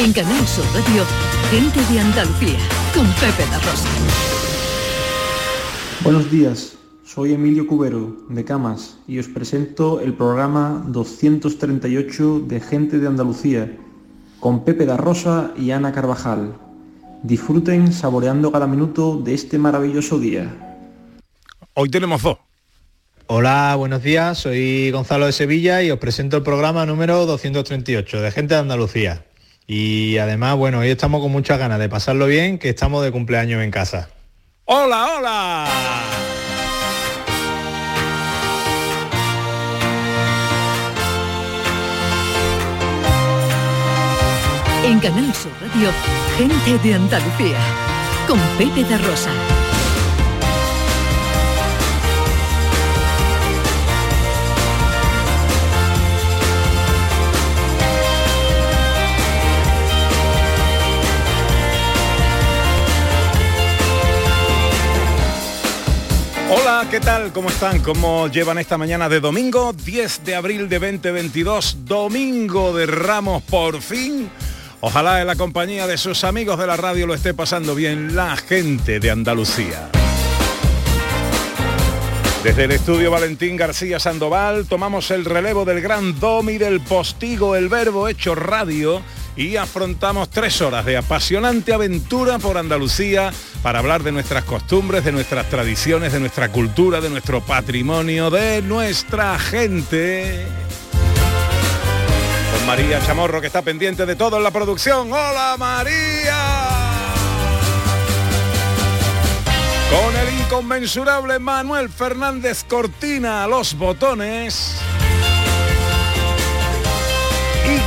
En Canal Sur Radio, Gente de Andalucía, con Pepe La Rosa. Buenos días, soy Emilio Cubero, de Camas, y os presento el programa 238 de Gente de Andalucía, con Pepe da Rosa y Ana Carvajal. Disfruten saboreando cada minuto de este maravilloso día. Hoy tenemos dos. Hola, buenos días, soy Gonzalo de Sevilla y os presento el programa número 238 de Gente de Andalucía. Y además, bueno, hoy estamos con muchas ganas de pasarlo bien, que estamos de cumpleaños en casa. ¡Hola, hola! En Canal Sur Radio, Gente de Andalucía, con Pepe de Rosa. ¿Qué tal? ¿Cómo están? ¿Cómo llevan esta mañana de domingo? 10 de abril de 2022, domingo de Ramos por fin. Ojalá en la compañía de sus amigos de la radio lo esté pasando bien la gente de Andalucía. Desde el estudio Valentín García Sandoval tomamos el relevo del gran domi del postigo, el verbo hecho radio y afrontamos tres horas de apasionante aventura por Andalucía para hablar de nuestras costumbres, de nuestras tradiciones, de nuestra cultura, de nuestro patrimonio, de nuestra gente. Con María Chamorro que está pendiente de todo en la producción. ¡Hola María! Con el inconmensurable Manuel Fernández Cortina los botones.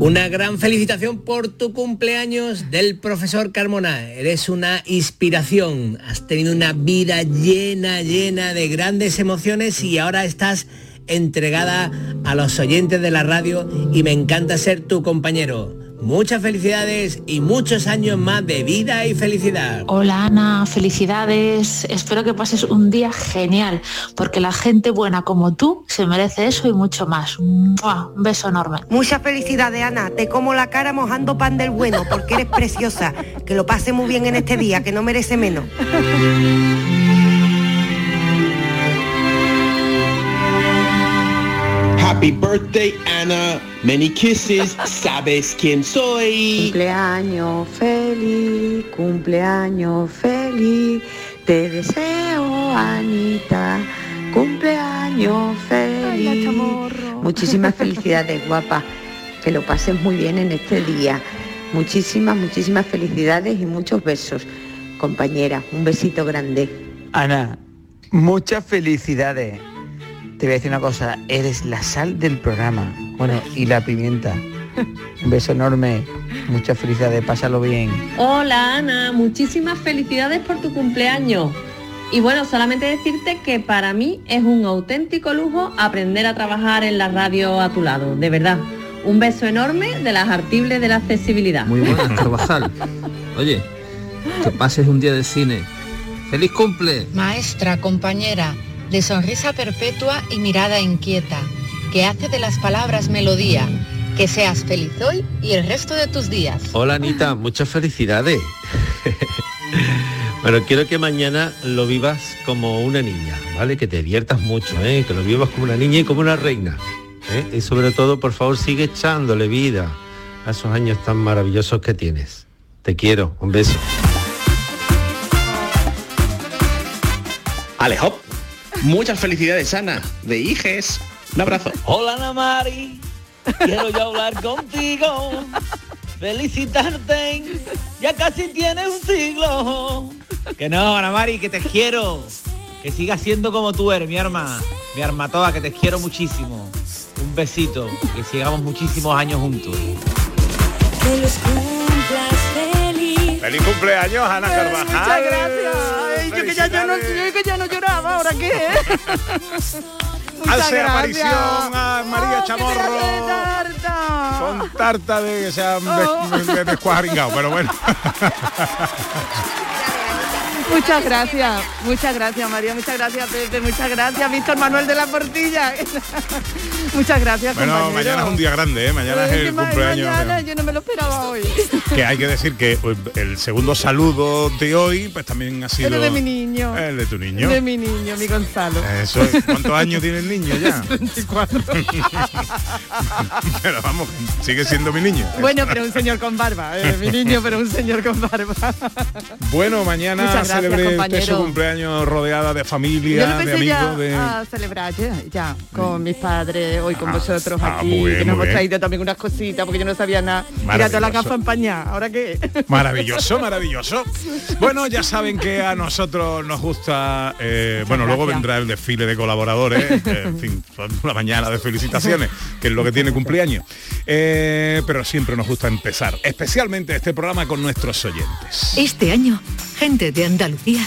una gran felicitación por tu cumpleaños del profesor Carmona. Eres una inspiración. Has tenido una vida llena, llena de grandes emociones y ahora estás entregada a los oyentes de la radio y me encanta ser tu compañero. Muchas felicidades y muchos años más de vida y felicidad. Hola Ana, felicidades. Espero que pases un día genial, porque la gente buena como tú se merece eso y mucho más. ¡Mua! Un beso enorme. Muchas felicidades Ana, te como la cara mojando pan del bueno, porque eres preciosa. Que lo pase muy bien en este día, que no merece menos. Happy birthday, Anna. Many kisses. Sabes quién soy. Cumpleaños feliz, cumpleaños feliz. Te deseo, Anita. Cumpleaños feliz. Muchísimas felicidades, guapa. Que lo pases muy bien en este día. Muchísimas, muchísimas felicidades y muchos besos. Compañera, un besito grande. Ana, muchas felicidades. Te voy a decir una cosa, eres la sal del programa. Bueno, y la pimienta. Un beso enorme, muchas felicidades, pásalo bien. Hola Ana, muchísimas felicidades por tu cumpleaños. Y bueno, solamente decirte que para mí es un auténtico lujo aprender a trabajar en la radio a tu lado, de verdad. Un beso enorme de las artibles de la accesibilidad. Muy buenas, Carvajal. Oye, que pases un día de cine. ¡Feliz cumple! Maestra, compañera, de sonrisa perpetua y mirada inquieta, que hace de las palabras melodía. Que seas feliz hoy y el resto de tus días. Hola Anita, muchas felicidades. Bueno, quiero que mañana lo vivas como una niña, ¿vale? Que te diviertas mucho, ¿eh? Que lo vivas como una niña y como una reina. ¿eh? Y sobre todo, por favor, sigue echándole vida a esos años tan maravillosos que tienes. Te quiero, un beso. Alejop. Muchas felicidades, Ana. De Iges. Un abrazo. Hola Ana Mari, quiero yo hablar contigo, felicitarte, ya casi tienes un siglo. Que no, Ana Mari, que te quiero, que sigas siendo como tú eres, mi arma, mi arma toda, que te quiero muchísimo. Un besito, que sigamos muchísimos años juntos. ¡Feliz cumpleaños, Ana Carvajal! Muchas gracias. Ay, dicho que ya, yo no, que ya no lloraba, ¿ahora qué? Muchas Hace gracias. aparición a María Oh, Chamorro. tarta. Son tarta de que se han Oh. des- de- descuadringado, pero bueno. Muchas gracias, muchas gracias María, muchas gracias Pepe, muchas gracias Víctor Manuel de la Portilla. muchas gracias Bueno, compañero. mañana es un día grande, ¿eh? Mañana es Eh, el cumpleaños. Mañana yo no me lo esperaba hoy. Que hay que decir que pues, el segundo saludo de hoy, pues también ha sido Pero de mi niño. el de tu niño. De mi niño, mi Gonzalo. Eso es. ¿Cuántos años tiene el niño ya? 24. pero vamos, sigue siendo mi niño. Bueno, pero un señor con barba, eh, mi niño, pero un señor con barba. Bueno, mañana gracias, celebre usted su cumpleaños rodeada de familia, de pensé ya amigos, de... a celebrar ya, ya, con mis padres, hoy con vosotros ah, aquí, bien, que nos hemos traído también unas cositas porque yo no sabía nada. Mira toda la Maravilloso. gafa empañada, ¿ahora qué? Maravilloso, maravilloso. Bueno, ya saben que a nosotros nos gusta, eh, bueno, luego vendrá el desfile de colaboradores, eh, en fin, son una mañana de felicitaciones, que es lo que tiene cumpleaños. Eh, pero siempre nos gusta empezar, especialmente este programa con nuestros oyentes. Este año, gente de Andalucía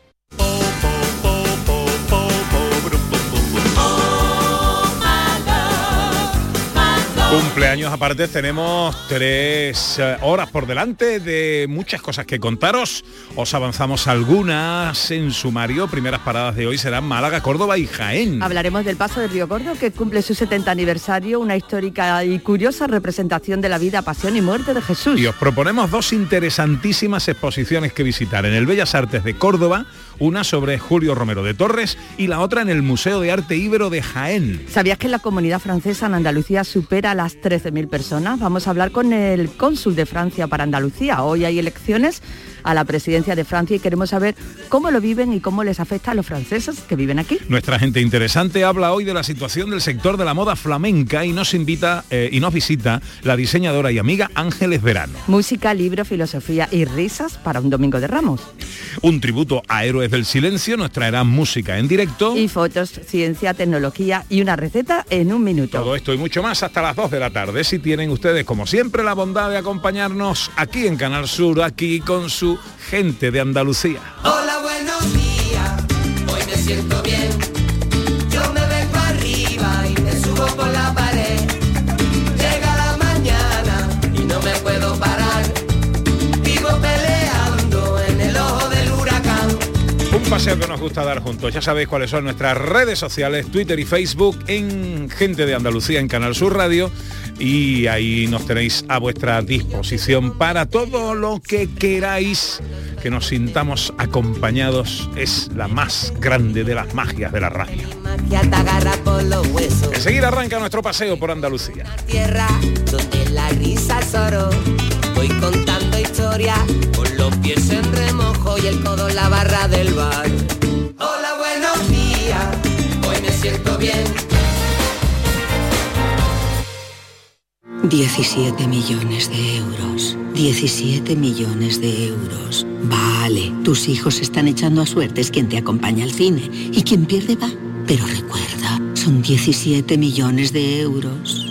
Cumpleaños aparte tenemos tres eh, horas por delante de muchas cosas que contaros. Os avanzamos algunas en sumario. Primeras paradas de hoy serán Málaga, Córdoba y Jaén. Hablaremos del Paso del Río Gordo, que cumple su 70 aniversario, una histórica y curiosa representación de la vida, pasión y muerte de Jesús. Y os proponemos dos interesantísimas exposiciones que visitar en el Bellas Artes de Córdoba, una sobre Julio Romero de Torres y la otra en el Museo de Arte Íbero de Jaén. ¿Sabías que la comunidad francesa en Andalucía supera las 13.000 personas? Vamos a hablar con el cónsul de Francia para Andalucía. Hoy hay elecciones a la presidencia de Francia y queremos saber cómo lo viven y cómo les afecta a los franceses que viven aquí. Nuestra gente interesante habla hoy de la situación del sector de la moda flamenca y nos invita eh, y nos visita la diseñadora y amiga Ángeles Verano. Música, libro, filosofía y risas para un domingo de Ramos. Un tributo a Héroes del Silencio nos traerá música en directo. Y fotos, ciencia, tecnología y una receta en un minuto. Todo esto y mucho más hasta las 2 de la tarde. Si tienen ustedes, como siempre, la bondad de acompañarnos aquí en Canal Sur, aquí con su gente de Andalucía. Hola, buenos días, hoy me siento bien. Yo me vengo arriba y me subo por la pared. Paseo que nos gusta dar juntos. Ya sabéis cuáles son nuestras redes sociales, Twitter y Facebook, en Gente de Andalucía, en Canal Sur Radio. Y ahí nos tenéis a vuestra disposición para todo lo que queráis. Que nos sintamos acompañados es la más grande de las magias de la radio. Enseguida arranca nuestro paseo por Andalucía. Los pies en remojo y el codo en la barra del bar. Hola, buenos días, hoy me siento bien. 17 millones de euros. 17 millones de euros. Vale, tus hijos están echando a suertes quien te acompaña al cine y quien pierde va. Pero recuerda, son 17 millones de euros.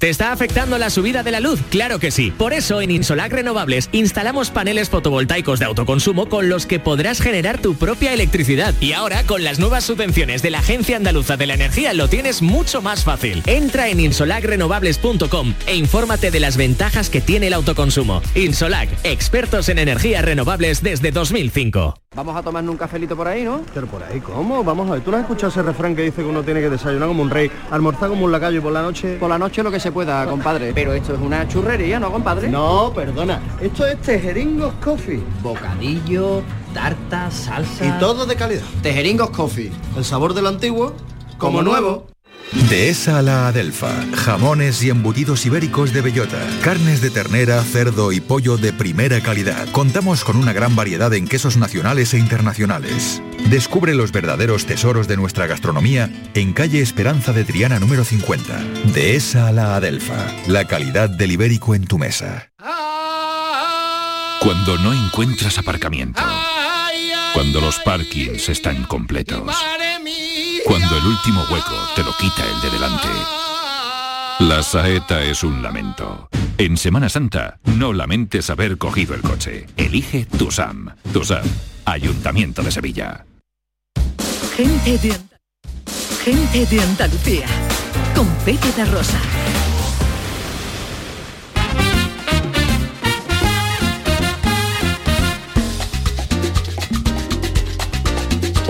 ¿Te está afectando la subida de la luz? Claro que sí. Por eso en Insolac Renovables instalamos paneles fotovoltaicos de autoconsumo con los que podrás generar tu propia electricidad. Y ahora con las nuevas subvenciones de la Agencia Andaluza de la Energía lo tienes mucho más fácil. Entra en insolacrenovables.com e infórmate de las ventajas que tiene el autoconsumo. Insolac, expertos en energías renovables desde 2005. Vamos a tomarnos un cafelito por ahí, ¿no? Pero por ahí, ¿cómo? Vamos a ver, ¿tú no has escuchado ese refrán que dice que uno tiene que desayunar como un rey, almorzar como un lacayo y por la noche? Por la noche lo que se pueda, compadre. Pero esto es una churrería, ¿no, compadre? No, perdona. Esto es Tejeringos Coffee. Bocadillo, tarta, salsa... Y todo de calidad. Tejeringos Coffee. El sabor del antiguo, como nuevo. Dehesa a la Adelfa. Jamones y embutidos ibéricos de bellota. Carnes de ternera, cerdo y pollo de primera calidad. Contamos con una gran variedad en quesos nacionales e internacionales. Descubre los verdaderos tesoros de nuestra gastronomía en calle Esperanza de Triana número 50. Dehesa a la Adelfa. La calidad del ibérico en tu mesa. Cuando no encuentras aparcamiento. Cuando los parkings están completos. Cuando el último hueco te lo quita el de delante. La saeta es un lamento. En Semana Santa, no lamentes haber cogido el coche. Elige Tusam. Tusam, Ayuntamiento de Sevilla. Gente de, Anda- Gente de Andalucía. Con Pepe de Rosa.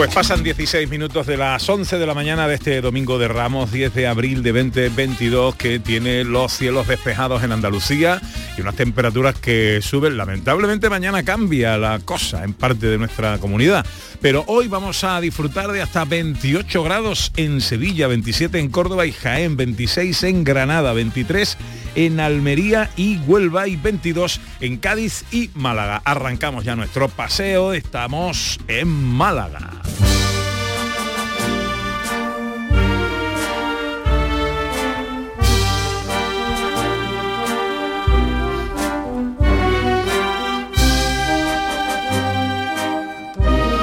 Pues pasan 16 minutos de las 11 de la mañana de este domingo de Ramos, 10 de abril de 2022, que tiene los cielos despejados en Andalucía y unas temperaturas que suben. Lamentablemente mañana cambia la cosa en parte de nuestra comunidad. Pero hoy vamos a disfrutar de hasta 28 grados en Sevilla, 27 en Córdoba y Jaén, 26 en Granada, 23 en Almería y Huelva y 22 en Cádiz y Málaga. Arrancamos ya nuestro paseo, estamos en Málaga.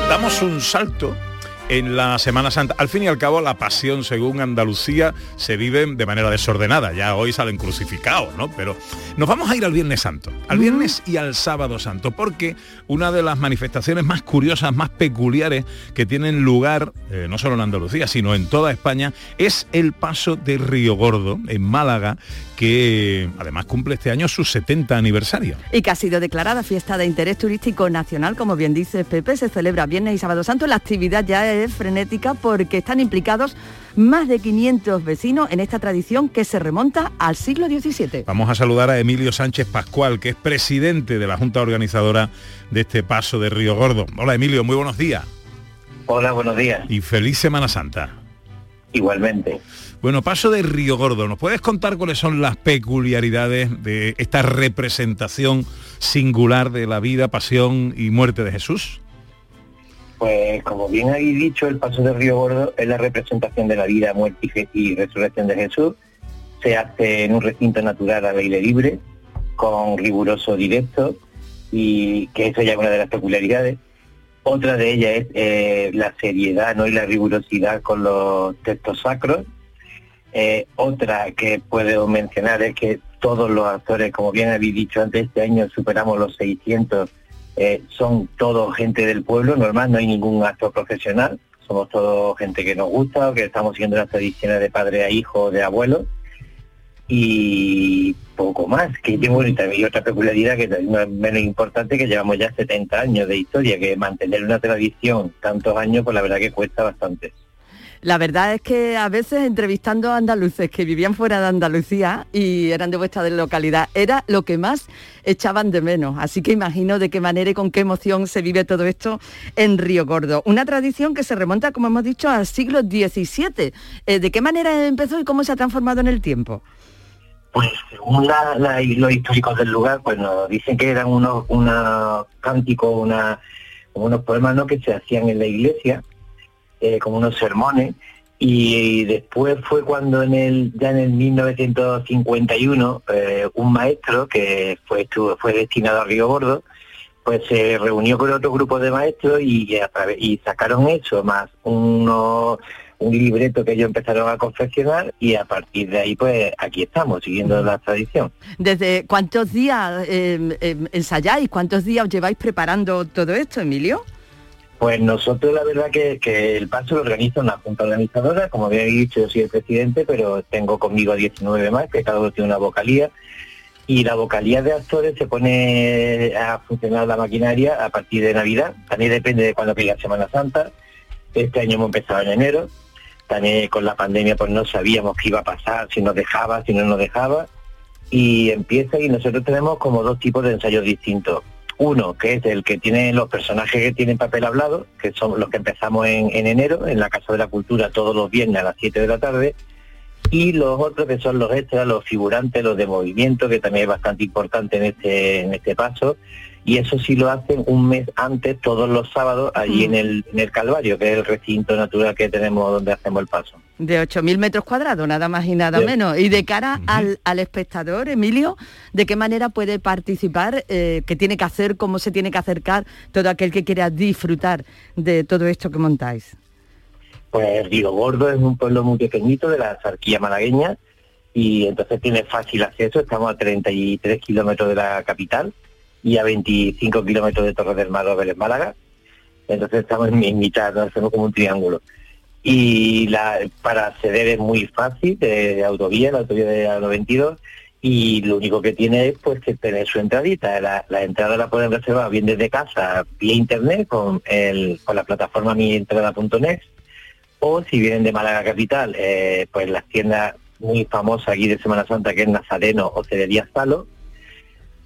Damos un salto en la Semana Santa. Al fin y al cabo, la pasión, según Andalucía, se vive de manera desordenada. Ya hoy salen crucificados, ¿no? Pero nos vamos a ir al Viernes Santo, al Viernes y al Sábado Santo, porque una de las manifestaciones más curiosas, más peculiares que tienen lugar, eh, no solo en Andalucía, sino en toda España, es el paso de Río Gordo, en Málaga, que además cumple este año su 70 aniversario. Y que ha sido declarada fiesta de interés turístico nacional, como bien dice Pepe, se celebra viernes y sábado santo. La actividad ya es frenética porque están implicados más de 500 vecinos en esta tradición que se remonta al siglo XVII. Vamos a saludar a Emilio Sánchez Pascual, que es presidente de la Junta Organizadora de este paso de Río Gordo. Hola Emilio, muy buenos días. Hola, buenos días. Y feliz Semana Santa. Igualmente. Bueno, paso de Río Gordo, ¿nos puedes contar cuáles son las peculiaridades de esta representación singular de la vida, pasión y muerte de Jesús? Pues como bien habéis dicho, el paso de Río Gordo es la representación de la vida, muerte y resurrección de Jesús. Se hace en un recinto natural al aire libre, con riguroso directo, y que eso ya es una de las peculiaridades. Otra de ellas es eh, la seriedad ¿no? y la rigurosidad con los textos sacros. Eh, otra que puedo mencionar es que todos los actores, como bien habéis dicho antes, este año superamos los 600 eh, son todos gente del pueblo, normal, no hay ningún actor profesional, somos todos gente que nos gusta, o que estamos siguiendo las tradiciones de padre a hijo, de abuelo, y poco más, que tengo y también otra peculiaridad que no es menos importante, que llevamos ya 70 años de historia, que mantener una tradición tantos años, pues la verdad que cuesta bastante. La verdad es que a veces entrevistando a andaluces que vivían fuera de Andalucía y eran de vuestra localidad, era lo que más echaban de menos. Así que imagino de qué manera y con qué emoción se vive todo esto en Río Gordo. Una tradición que se remonta, como hemos dicho, al siglo XVII. Eh, ¿De qué manera empezó y cómo se ha transformado en el tiempo? Pues según los históricos del lugar, pues nos dicen que eran unos, cánticos, unos poemas ¿no? que se hacían en la iglesia, eh, como unos sermones, y después fue cuando en el ya en el 1951 eh, un maestro que fue estuvo- fue destinado a Río Gordo, pues se reunió con otro grupo de maestros y, y sacaron eso, más unos un libreto que ellos empezaron a confeccionar y a partir de ahí pues aquí estamos, siguiendo la tradición. ¿Desde cuántos días eh, eh, ensayáis? ¿Cuántos días os lleváis preparando todo esto, Emilio? Pues nosotros la verdad que, el paso lo organiza una junta organizadora, como había dicho yo soy el presidente, pero tengo conmigo a 19 más, que cada uno tiene una vocalía, y la vocalía de actores se pone a funcionar la maquinaria a partir de Navidad, también depende de cuándo pilla Semana Santa, este año hemos empezado en enero, también con la pandemia pues no sabíamos qué iba a pasar, si nos dejaba, si no nos dejaba, y empieza y nosotros tenemos como dos tipos de ensayos distintos. Uno, que es el que tiene los personajes que tienen papel hablado, que son los que empezamos en, en enero, en la Casa de la Cultura todos los viernes a las 7 de la tarde, y los otros que son los extras, los figurantes, los de movimiento, que también es bastante importante en este, en este paso, y eso sí lo hacen un mes antes, todos los sábados, allí en, el, en el Calvario, que es el recinto natural que tenemos donde hacemos el paso. De 8.000 metros cuadrados, nada más y nada Sí. menos. Y de cara al, al espectador, Emilio, ¿de qué manera puede participar? Eh, ¿Qué tiene que hacer? ¿Cómo se tiene que acercar todo aquel que quiera disfrutar de todo esto que montáis? Pues Río Gordo es un pueblo muy pequeñito de la zarquilla malagueña y entonces tiene fácil acceso, estamos a 33 kilómetros de la capital y a 25 kilómetros de Torre del Mar en Málaga, entonces estamos en, mitad, ¿no? hacemos como un triángulo. Y la, para acceder es muy fácil, de autovía, la autovía de la 92, y lo único que tiene es pues que tener su entradita. La, entrada la pueden reservar bien desde casa, vía internet, con, el, con la plataforma mientrada.net, o si vienen de Málaga Capital, eh, pues las tiendas muy famosas aquí de Semana Santa, que es Nazareno o Cedería Salo,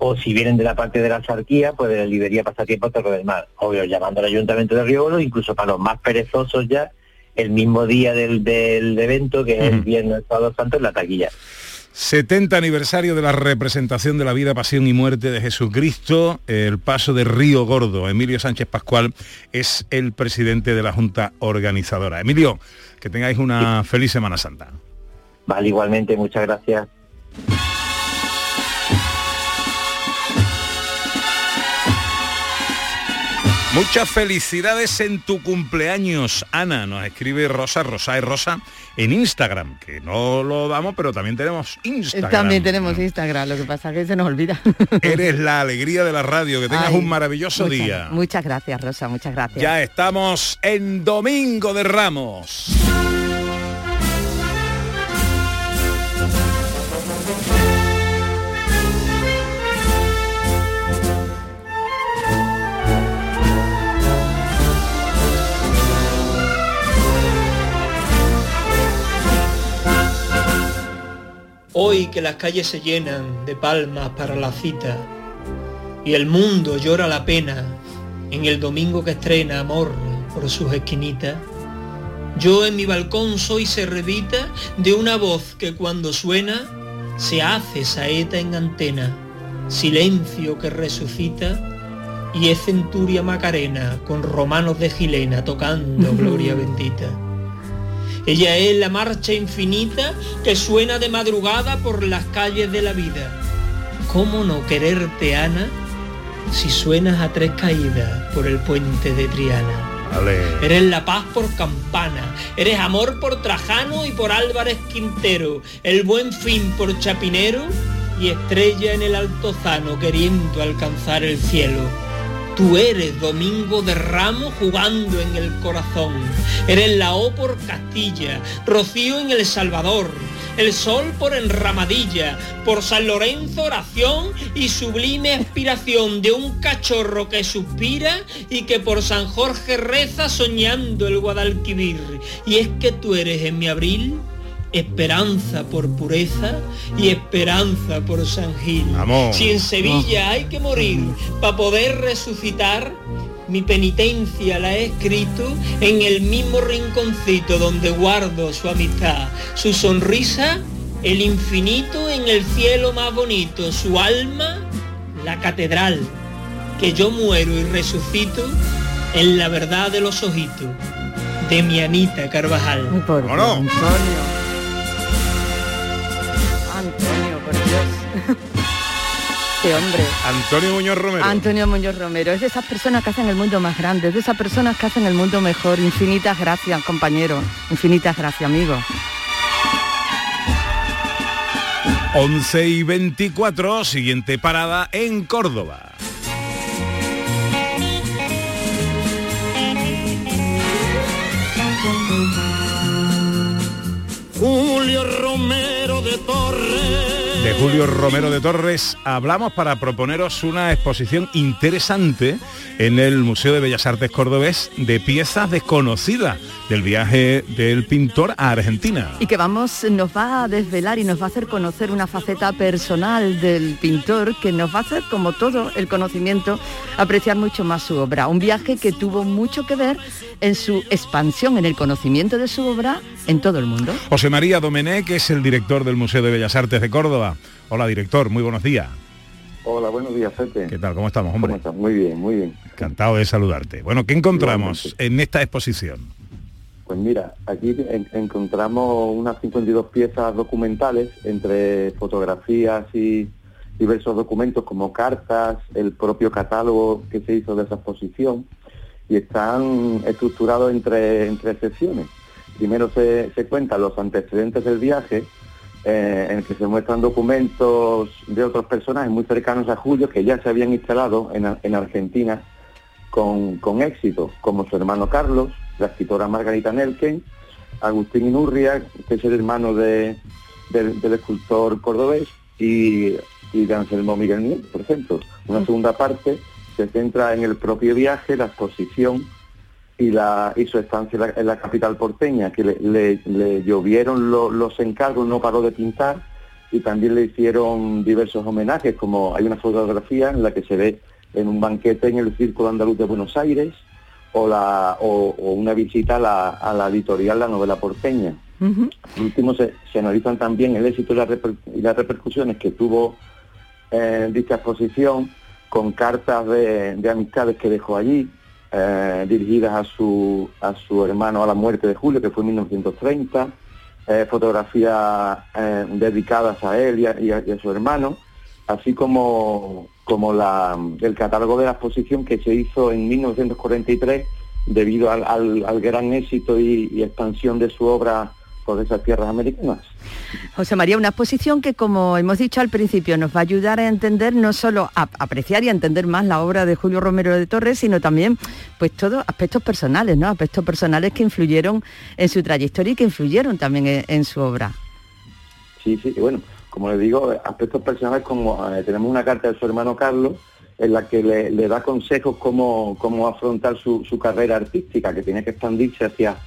o si vienen de la parte de la Sarquía, pues de la librería Pasatiempo Torre del Mar, obvio, llamando al Ayuntamiento de Río Oro, incluso para los más perezosos ya, el mismo día del, del evento, que es el viernes sábado santo, en la taquilla. 70 aniversario de la representación de la vida, pasión y muerte de Jesucristo, el paso de Río Gordo. Emilio Sánchez Pascual es el presidente de la Junta Organizadora. Emilio, que tengáis una feliz Semana Santa. Vale, igualmente, muchas gracias. Muchas felicidades en tu cumpleaños, Ana. Nos escribe Rosa, Rosa y Rosa en Instagram, que no lo damos, pero también tenemos Instagram. También tenemos Instagram, lo que pasa es que se nos olvida. Eres la alegría de la radio, que tengas Ay, un maravilloso muchas- día. Muchas gracias, Rosa, muchas gracias. Ya estamos en Domingo de Ramos. Hoy que las calles se llenan de palmas para la cita y el mundo llora la pena en el domingo que estrena amor por sus esquinitas, yo en mi balcón soy servidita de una voz que cuando suena se hace saeta en antena, silencio que resucita y es centuria Macarena con romanos de Gilena tocando gloria bendita. Ella es la marcha infinita que suena de madrugada por las calles de la vida. ¿Cómo no quererte, Ana, si suenas a tres caídas por el puente de Triana? Eres la paz por campana, eres amor por Trajano y por Álvarez Quintero, el buen fin por Chapinero y estrella en el altozano queriendo alcanzar el cielo. Tú eres Domingo de Ramos jugando en el corazón. Eres la O por Castilla, Rocío en El Salvador, el sol por Enramadilla, por San Lorenzo oración y sublime aspiración de un cachorro que suspira y que por San Jorge reza soñando el Guadalquivir. Y es que tú eres en mi abril esperanza por pureza y esperanza por San Gil. Vamos. Si en Sevilla hay que morir para poder resucitar, mi penitencia la he escrito en el mismo rinconcito donde guardo su amistad, su sonrisa, el infinito en el cielo más bonito, su alma, la catedral, que yo muero y resucito en la verdad de los ojitos de mi Anita Carvajal. Antonio, este hombre. Antonio Muñoz Romero. Antonio Muñoz Romero, es de esas personas que hacen el mundo más grande, es de esas personas que hacen el mundo mejor. Infinitas gracias, compañero. Infinitas gracias, amigo. 11 y 24, siguiente parada en Córdoba. Julio Romero de Torres. De Julio Romero de Torres hablamos para proponeros una exposición interesante en el Museo de Bellas Artes Cordobés de piezas desconocidas del viaje del pintor a Argentina. Y que vamos, nos va a desvelar y nos va a hacer conocer una faceta personal del pintor que nos va a hacer, como todo el conocimiento, apreciar mucho más su obra. Un viaje que tuvo mucho que ver en su expansión, en el conocimiento de su obra en todo el mundo. José María Domenech es el director del Museo de Bellas Artes de Córdoba. Hola, director, muy buenos días. Hola, buenos días, Fete. ¿Qué tal? ¿Cómo estamos, hombre? ¿Cómo estás? Muy bien, muy bien. Encantado de saludarte. Bueno, ¿qué encontramos en esta exposición? Pues mira, aquí en- encontramos unas 52 piezas documentales entre fotografías y diversos documentos como cartas, el propio catálogo que se hizo de esa exposición y están estructurados entre, entre secciones. Primero se, se cuentan los antecedentes del viaje, eh, en el que se muestran documentos de otros personajes muy cercanos a Julio que ya se habían instalado en, en Argentina con, con éxito, como su hermano Carlos, la escritora Margarita Nelken, Agustín Inurria, que es el hermano de- del, del escultor cordobés, y, y de Anselmo Miguel Nieto, por ejemplo. Una segunda parte se centra en el propio viaje, la exposición y, la, y su estancia en la, en la capital porteña, que le, le- le llovieron lo- los encargos, no paró de pintar, y también le hicieron diversos homenajes, como hay una fotografía en la que se ve en un banquete en el Círculo Andaluz de Buenos Aires, o, la, o, o una visita a la, a la editorial La Novela Porteña. Por último, se, se analizan también el éxito y, la reper- y las repercusiones que tuvo eh, dicha exposición con cartas de, de amistades que dejó allí, eh, dirigidas a su, a su hermano a la muerte de Julio, que fue en 1930, eh, fotografías eh, dedicadas a él y a, su hermano, así como, como la, el catálogo de la exposición que se hizo en 1943 debido al, al- gran éxito y expansión de su obra por esas tierras americanas. José María, una exposición que, como hemos dicho al principio, nos va a ayudar a entender, no solo a apreciar y a entender más la obra de Julio Romero de Torres, sino también, pues, todos aspectos personales, ¿no? Aspectos personales que influyeron en su trayectoria y que influyeron también en, en su obra. Sí, sí, bueno, como le digo, aspectos personales como eh, tenemos una carta de su hermano Carlos en la que le, le da consejos cómo, cómo afrontar su, su carrera artística, que tiene que expandirse hacia,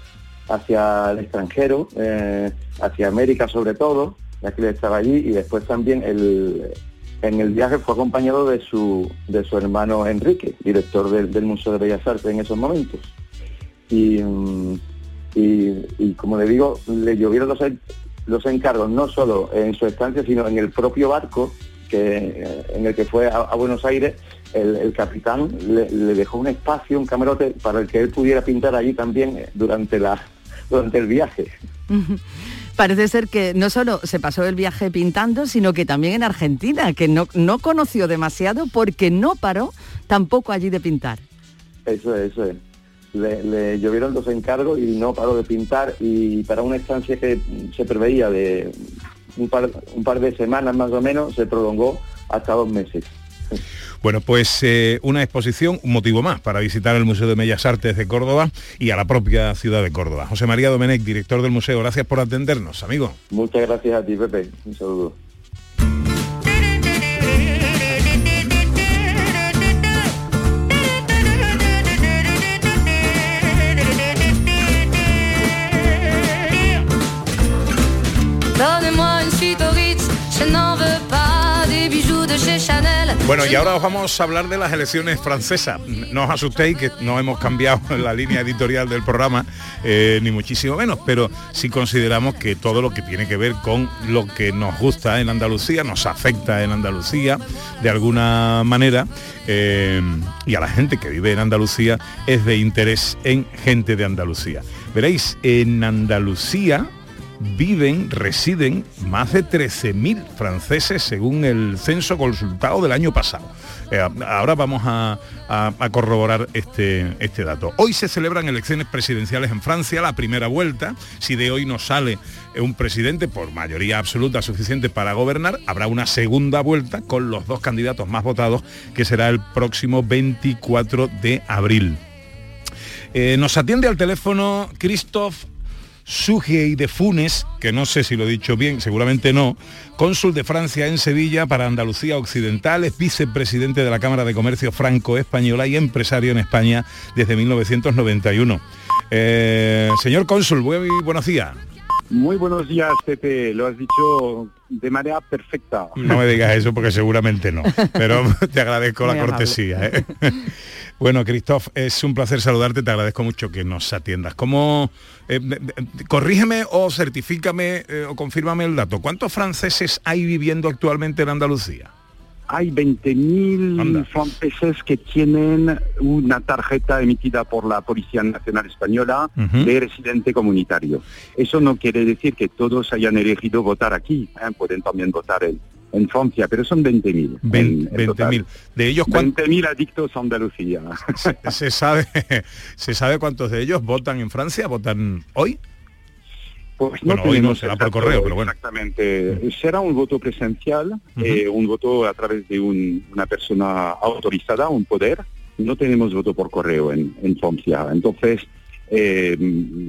hacia el extranjero, eh, hacia América sobre todo, ya que él estaba allí, y después también el, en el viaje fue acompañado de su, de su hermano Enrique, director del, Museo de Bellas Artes en esos momentos. Y, mm, y, y como le digo, le llovieron los, los encargos no solo en su estancia, sino en el propio barco que, eh, en el que fue a, Buenos Aires, el, capitán le, le dejó un espacio, un camarote, para el que él pudiera pintar allí también durante, la, durante el viaje. Parece ser que no solo se pasó el viaje pintando, sino que también en Argentina, que no, no conoció demasiado porque no paró tampoco allí de pintar. Eso es, eso es. Le, le llovieron los encargos y no paró de pintar y para una estancia que se preveía de un par, un par de semanas más o menos se prolongó hasta dos meses. Bueno, pues eh, una exposición, un motivo más para visitar el Museo de Bellas Artes de Córdoba y a la propia ciudad de Córdoba. José María Domenech, director del museo, gracias por atendernos, amigo. Muchas gracias a ti, Pepe. Un saludo. Donnez-moi une suite au Ritz, je n'en veux pas des bijoux de chez Chanel. Bueno, y ahora os vamos a hablar de las elecciones francesas. No os asustéis que no hemos cambiado la línea editorial del programa, eh, ni muchísimo menos, pero sí consideramos que todo lo que tiene que ver con lo que nos gusta en Andalucía, nos afecta en Andalucía de alguna manera, eh, y a la gente que vive en Andalucía es de interés en gente de Andalucía. Veréis, en Andalucía viven, residen más de 13.000 franceses según el censo consultado del año pasado. Eh, ahora vamos a, corroborar este, este dato. Hoy se celebran elecciones presidenciales en Francia, la primera vuelta. Si de hoy no sale un presidente por mayoría absoluta suficiente para gobernar, habrá una segunda vuelta con los dos candidatos más votados, que será el próximo 24 de abril. Eh, nos atiende al teléfono Christophe Sugey de Funes, que no sé si lo he dicho bien, seguramente no, cónsul de Francia en Sevilla para Andalucía Occidental, es vicepresidente de la Cámara de Comercio Franco-Española y empresario en España desde 1991. Eh, señor cónsul, buenos días. Muy buenos días, Pepe. Lo has dicho de manera perfecta. No me digas eso porque seguramente no, pero te agradezco Muy la cortesía. ¿eh? Bueno, Christoph, es un placer saludarte, te agradezco mucho que nos atiendas. ¿Cómo, eh, corrígeme o certifícame eh, o confírmame el dato, ¿cuántos franceses hay viviendo actualmente en Andalucía? Hay 20.000 franceses que tienen una tarjeta emitida por la Policía Nacional Española de residente comunitario. Eso no quiere decir que todos hayan elegido votar aquí. ¿eh? Pueden también votar en, en Francia, pero son 20.000. en- en 20.000. total. De ellos, ¿cuán- 20.000 adictos a Andalucía. ¿Se sabe, ¿Se sabe cuántos de ellos votan en Francia? ¿Votan hoy? Pues Bueno, hoy no, será por correo, pero bueno. Exactamente. Será un voto presencial, eh, un voto a través de un- una persona autorizada, un poder. No tenemos voto por correo en, en Francia. Entonces, eh,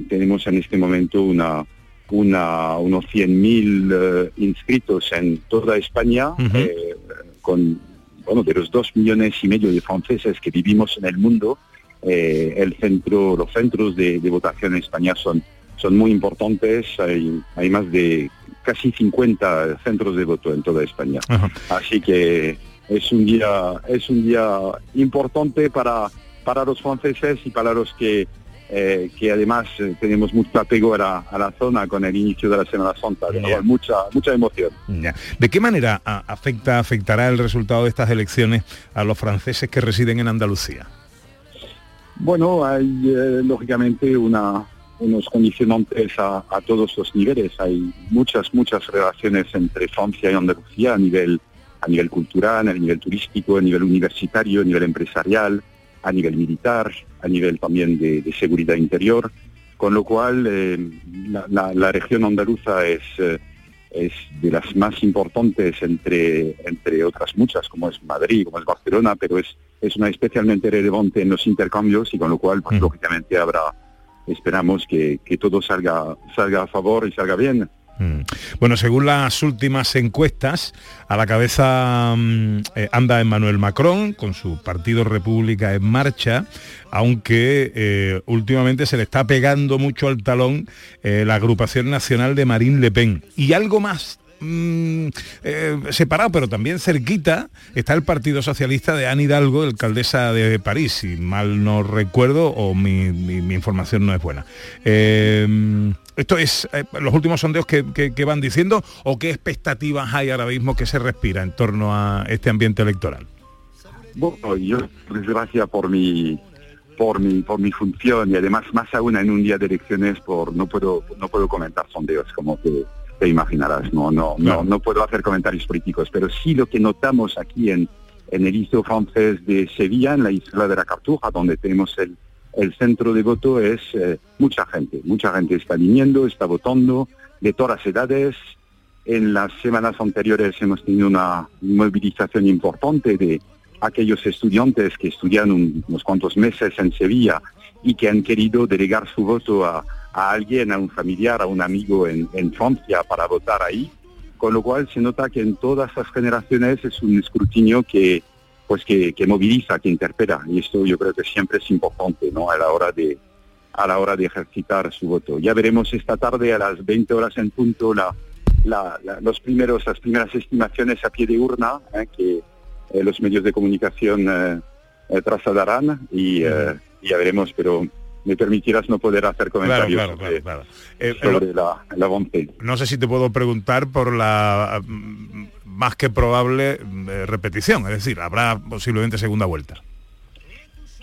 tenemos en este momento una, una, unos 100.000 eh, inscritos en toda España, eh, con, bueno, de los dos millones y medio de franceses que vivimos en el mundo, el centro, los centros de, de votación en España son, son muy importantes. Hay, hay más de casi 50 centros de voto en toda España. Así que es un día, es un día importante para, para los franceses y para los que, eh, que además eh, tenemos mucho apego a la, a la zona con el inicio de la Semana Santa. De mucha, mucha emoción. Ya. ¿De qué manera a- afecta, afectará el resultado de estas elecciones a los franceses que residen en Andalucía? Bueno, hay eh, lógicamente una, unos condicionantes a, a todos los niveles. Hay muchas, muchas relaciones entre Francia y Andalucía a nivel, a nivel cultural, a nivel turístico, a nivel universitario, a nivel empresarial, a nivel militar, a nivel también de, de seguridad interior. Con lo cual, eh, la, la- la región andaluza es, eh, es de las más importantes entre, entre otras muchas, como es Madrid, como es Barcelona, pero es, es una especialmente relevante en los intercambios y con lo cual, pues, lógicamente, habrá, esperamos que, que todo salga, salga a favor y salga bien. Mm. Bueno, según las últimas encuestas, a la cabeza mm, eh, anda Emmanuel Macron con su partido República en marcha, aunque eh, últimamente se le está pegando mucho al talón eh, la agrupación nacional de Marine Le Pen. Y algo más mm, eh, separado, pero también cerquita, está el Partido Socialista de Anne Hidalgo, alcaldesa de París, si mal no recuerdo o mi, información no es buena. Eh, esto es eh, los últimos sondeos que, que- que van diciendo o qué expectativas hay ahora mismo que se respira en torno a este ambiente electoral. Bueno, yo, desgracia, por mi, por mi, por mi función y además más aún en un día de elecciones, por no puedo, no puedo comentar sondeos como te, te imaginarás. No, no, no, no puedo hacer comentarios políticos, pero sí lo que notamos aquí en, en el ISO francés de Sevilla, en la isla de la Cartuja, donde tenemos el, el centro de voto, es eh, mucha gente. Mucha gente está viniendo, está votando, de todas las edades. En las semanas anteriores hemos tenido una movilización importante de aquellos estudiantes que estudian un- unos cuantos meses en Sevilla y que han querido delegar su voto a, a alguien, a un familiar, a un amigo en, en Francia para votar ahí. Con lo cual se nota que en todas las generaciones es un escrutinio que pues que, que moviliza, que interpela. Y esto yo creo que siempre es importante ¿no? a la hora de a la hora de ejercitar su voto. Ya veremos esta tarde a las 20 horas en punto la, la- los primeros, las primeras estimaciones a pie de urna ¿eh? que eh, los medios de comunicación eh, eh, trasladarán y ya veremos, pero me permitirás no poder hacer comentarios claro, sobre, claro, Eh, sobre la, el avance. No sé si te puedo preguntar por la mm, más que probable mm, eh, repetición, es decir, habrá posiblemente segunda vuelta.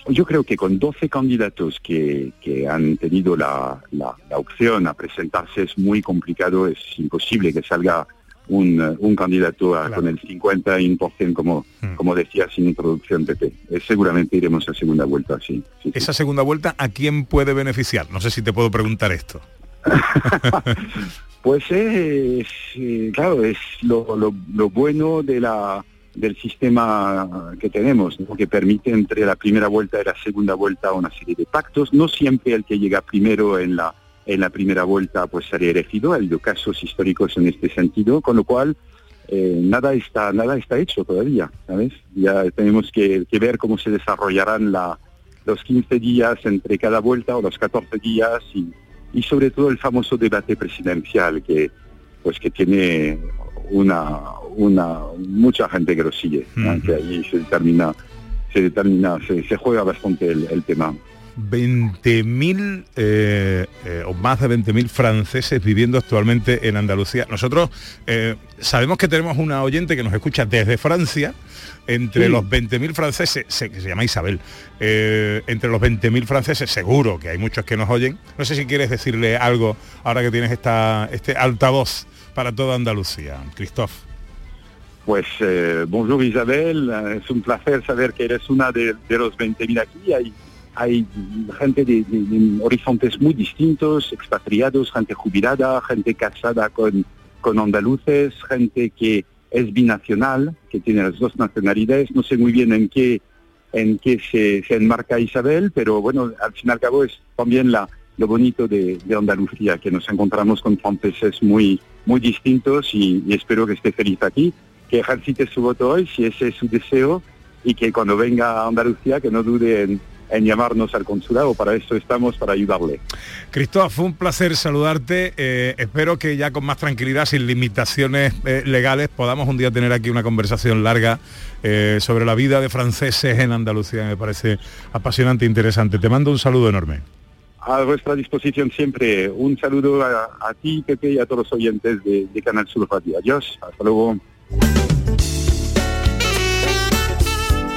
yo creo que con 12 candidatos que, que han tenido la, la, la opción a presentarse es muy complicado, es imposible que salga un, un candidato a- con el 50% como, como decía sin introducción PP. Eh, seguramente iremos a segunda vuelta, sí. sí, sí. Esa segunda vuelta, ¿a quién puede beneficiar? No sé si te puedo preguntar esto. Pues es, eh, claro, es lo, lo- lo bueno de la, del sistema que tenemos, ¿no? que permite entre la primera vuelta y la segunda vuelta una serie de pactos. No siempre el que llega primero en la, en la primera vuelta pues sale elegido, ha habido casos históricos en este sentido, con lo cual eh, nada está nada está hecho todavía, ¿sabes? Ya tenemos que, que ver cómo se desarrollarán la, los 15 días entre cada vuelta o los 14 días y, y sobre todo el famoso debate presidencial que pues que tiene una una mucha gente que lo sigue ¿no? que ahí se determina se determina se, se juega bastante el, el tema 20.000 eh, eh, o más de 20.000 franceses viviendo actualmente en Andalucía. Nosotros eh, sabemos que tenemos una oyente que nos escucha desde Francia. Entre Sí. los 20.000 franceses, se, que se llama Isabel, eh, entre los 20.000 franceses seguro que hay muchos que nos oyen. No sé si quieres decirle algo ahora que tienes esta, este altavoz para toda Andalucía, Christophe. Pues eh, bonjour Isabel, es un placer saber que eres una de, de los 20.000 aquí. Hay, hay gente de, horizontes muy distintos, expatriados, gente jubilada, gente casada con, con andaluces, gente que es binacional, que tiene las dos nacionalidades. No sé muy bien en qué, en qué se, se enmarca Isabel, pero bueno, al fin y al cabo es también la, lo bonito de, de Andalucía, que nos encontramos con franceses muy, muy distintos y, y espero que esté feliz aquí, que ejercite su voto hoy, si ese es su deseo, y que cuando venga a Andalucía que no dude en, en llamarnos al consulado, para eso estamos, para ayudarle. Cristóbal, fue un placer saludarte. Eh, espero que ya con más tranquilidad, sin limitaciones eh, legales, podamos un día tener aquí una conversación larga eh, sobre la vida de franceses en Andalucía. Me parece apasionante e interesante. Te mando un saludo enorme. A vuestra disposición siempre. Un saludo a, a ti, Pepe, y a todos los oyentes de, de Canal Sur Radio. Adiós, hasta luego.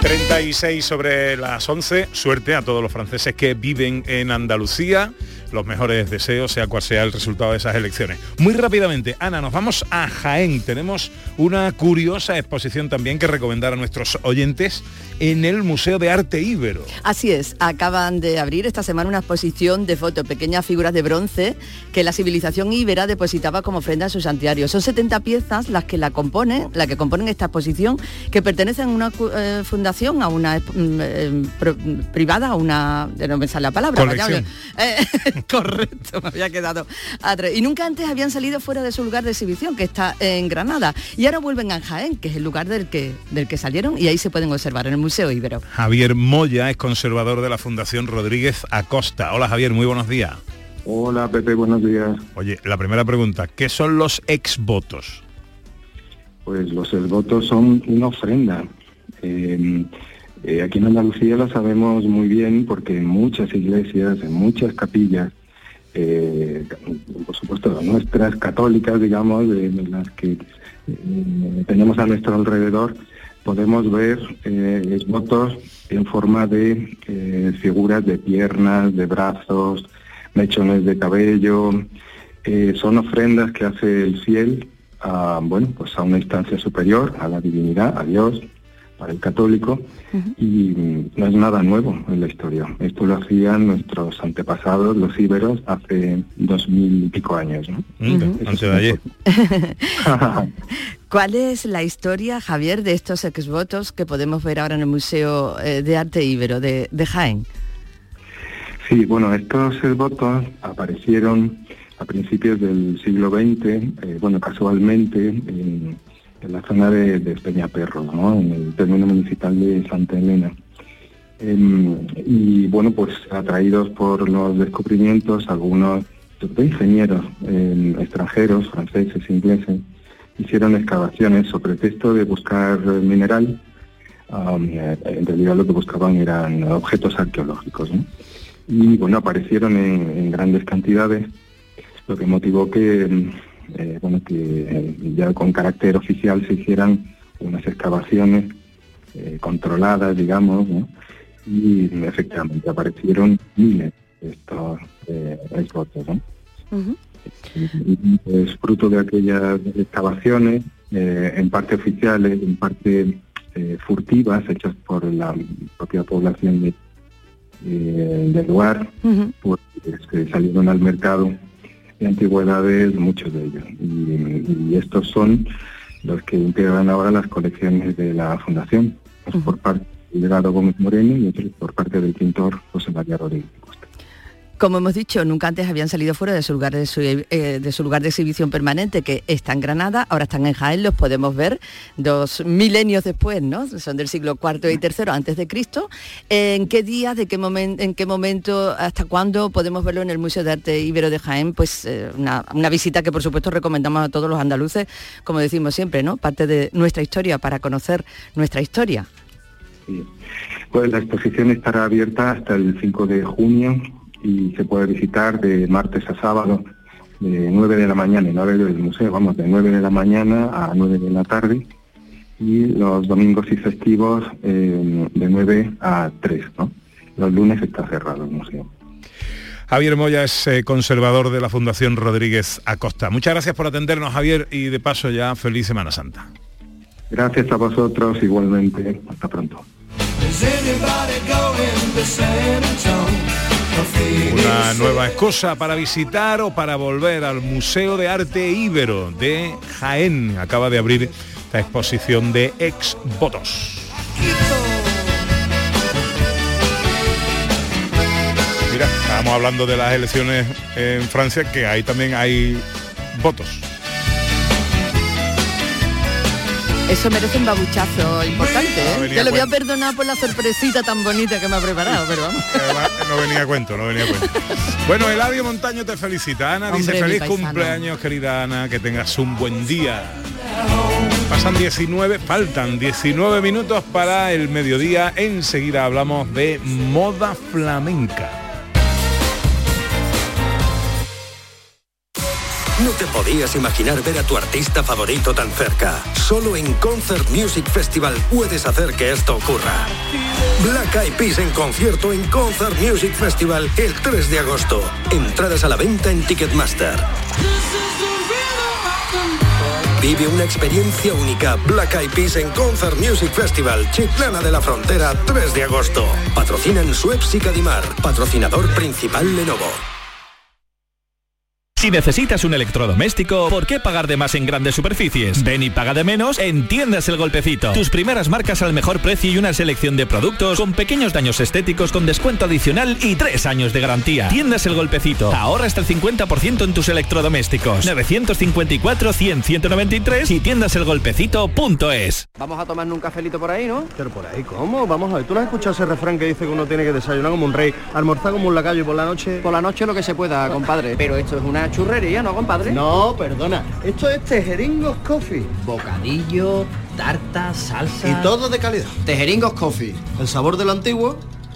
36 sobre las 11. Suerte a todos los franceses que viven en Andalucía. Los mejores deseos, sea cual sea el resultado de esas elecciones. Muy rápidamente, Ana, nos vamos a Jaén. Tenemos una curiosa exposición también que recomendar a nuestros oyentes en el Museo de Arte Íbero. Así es, acaban de abrir esta semana una exposición de fotos, pequeñas figuras de bronce que la civilización íbera depositaba como ofrenda a sus santuarios. Son 70 piezas las que la componen, la que componen esta exposición, que pertenecen a una eh, fundación, a una mm, eh, privada, a una. no me sale la palabra. vaya, eh, correcto, me había quedado atrás. Y nunca antes habían salido fuera de su lugar de exhibición, que está en Granada. Y ahora vuelven a Jaén, que es el lugar del que, del que salieron, y ahí se pueden observar en el Museo Íbero. Javier Moya es conservador de la Fundación Rodríguez Acosta. Hola Javier, muy buenos días. Hola Pepe, buenos días. Oye, la primera pregunta, ¿qué son los exvotos? Pues los votos son una ofrenda. Eh, eh, aquí en Andalucía lo sabemos muy bien porque en muchas iglesias, en muchas capillas, eh, por supuesto nuestras católicas, digamos, de, de las que eh, tenemos a nuestro alrededor, podemos ver eh, votos en forma de eh, figuras de piernas, de brazos, mechones de cabello. Eh, son ofrendas que hace el fiel bueno, pues a una instancia superior, a la divinidad, a Dios, para el católico, y no es nada nuevo en la historia. Esto lo hacían nuestros antepasados, los íberos, hace dos mil y pico años. ¿no? Antes de ayer. ¿Cuál es la historia, Javier, de estos exvotos que podemos ver ahora en el Museo eh, de Arte Íbero de, de Jaén? Sí, bueno, estos votos aparecieron a principios del siglo XX, eh, bueno, casualmente en, en la zona de, de Peñaperro, ¿no? en el término municipal de Santa Elena. Em, y bueno, pues atraídos por los descubrimientos, algunos ingenieros em, extranjeros, franceses, ingleses, hicieron excavaciones sobre pretexto de buscar mineral. En realidad lo que buscaban eran objetos arqueológicos. ¿no? y bueno, aparecieron en, grandes cantidades, lo que motivó que, mm, eh, bueno, que eh, ya con carácter oficial se hicieran unas excavaciones eh, controladas, digamos, ¿no? y efectivamente aparecieron miles de estos eh, islotes, ¿no? Y, Es fruto de aquellas excavaciones, eh, en parte oficiales, en parte furtivas, hechas por la propia población de- del lugar, pues que salieron al mercado de antigüedades muchos de ellos. Y, y estos son los que integran ahora las colecciones de la Fundación, por parte legado Gómez Moreno y otros por parte del pintor José María Rodríguez. Como hemos dicho, nunca antes habían salido fuera de su lugar de, su- eh, de su lugar de exhibición permanente, que está en Granada, ahora están en Jaén, los podemos ver dos milenios después, ¿no? Son del siglo IV y III antes de Cristo. ¿En qué día, de qué momento, en qué momento, hasta cuándo podemos verlo en el Museo de Arte Ibero de Jaén? Pues eh, una visita que por supuesto recomendamos a todos los andaluces, como decimos siempre, ¿no? Parte de nuestra historia para conocer nuestra historia. Pues la exposición estará abierta hasta el 5 de junio y se puede visitar de martes a sábado de 9 de la mañana en horario del museo, vamos, de 9 de la mañana a 9 de la tarde y los domingos y festivos eh, de 9 a 3, ¿no? Los lunes está cerrado el museo. Javier Moya es eh, conservador de la Fundación Rodríguez Acosta. Muchas gracias por atendernos, Javier, y de paso ya feliz Semana Santa. Gracias a vosotros igualmente. Hasta pronto. Una nueva excusa para visitar o para volver al Museo de Arte Íbero de Jaén. Acaba de abrir esta exposición de ex votos. Mira, estábamos hablando de las elecciones en Francia, que ahí también hay votos. Eso merece un babuchazo importante, No ¿eh? Te lo voy a perdonar por la sorpresita tan bonita que me ha preparado, pero vamos. Además, No venía a cuento, no venía a cuento. Bueno, Eladio Montaño te felicita. Ana dice Hombre, mi feliz cumpleaños, querida Ana, que tengas un buen día. Pasan 19, faltan 19 minutos para el mediodía. Enseguida hablamos de moda flamenca. No te podías imaginar ver a tu artista favorito tan cerca. Solo en Concert Music Festival puedes hacer que esto ocurra. Black Eyed Peas en concierto en Concert Music Festival el 3 de agosto. Entradas a la venta en Ticketmaster. Vive una experiencia única. Black Eyed Peas en Concert Music Festival, Chiclana de la Frontera, 3 de agosto. Patrocinan Suez y Cadimar. Patrocinador principal Lenovo. Si necesitas un electrodoméstico, ¿por qué pagar de más en grandes superficies? Ven y paga de menos en Tiendas El Golpecito. Tus primeras marcas al mejor precio y una selección de productos con pequeños daños estéticos con descuento adicional y tres años de garantía. Tiendas El Golpecito. Ahorra hasta el 50% en tus electrodomésticos. 954 100 193 y tiendaselgolpecito.es. Vamos a tomarnos un cafelito por ahí, ¿no? Pero por ahí, ¿cómo? Vamos a ver, ¿tú no has escuchado ese refrán que dice que uno tiene que desayunar como un rey, almorzar como un lacayo y por la noche... Por la noche lo que se pueda, compadre. Pero esto es una churrería, ¿no, compadre? No, perdona. Esto es Tejeringos Coffee. Bocadillo, tarta, salsa... Y todo de calidad. Tejeringos Coffee. El sabor de lo antiguo,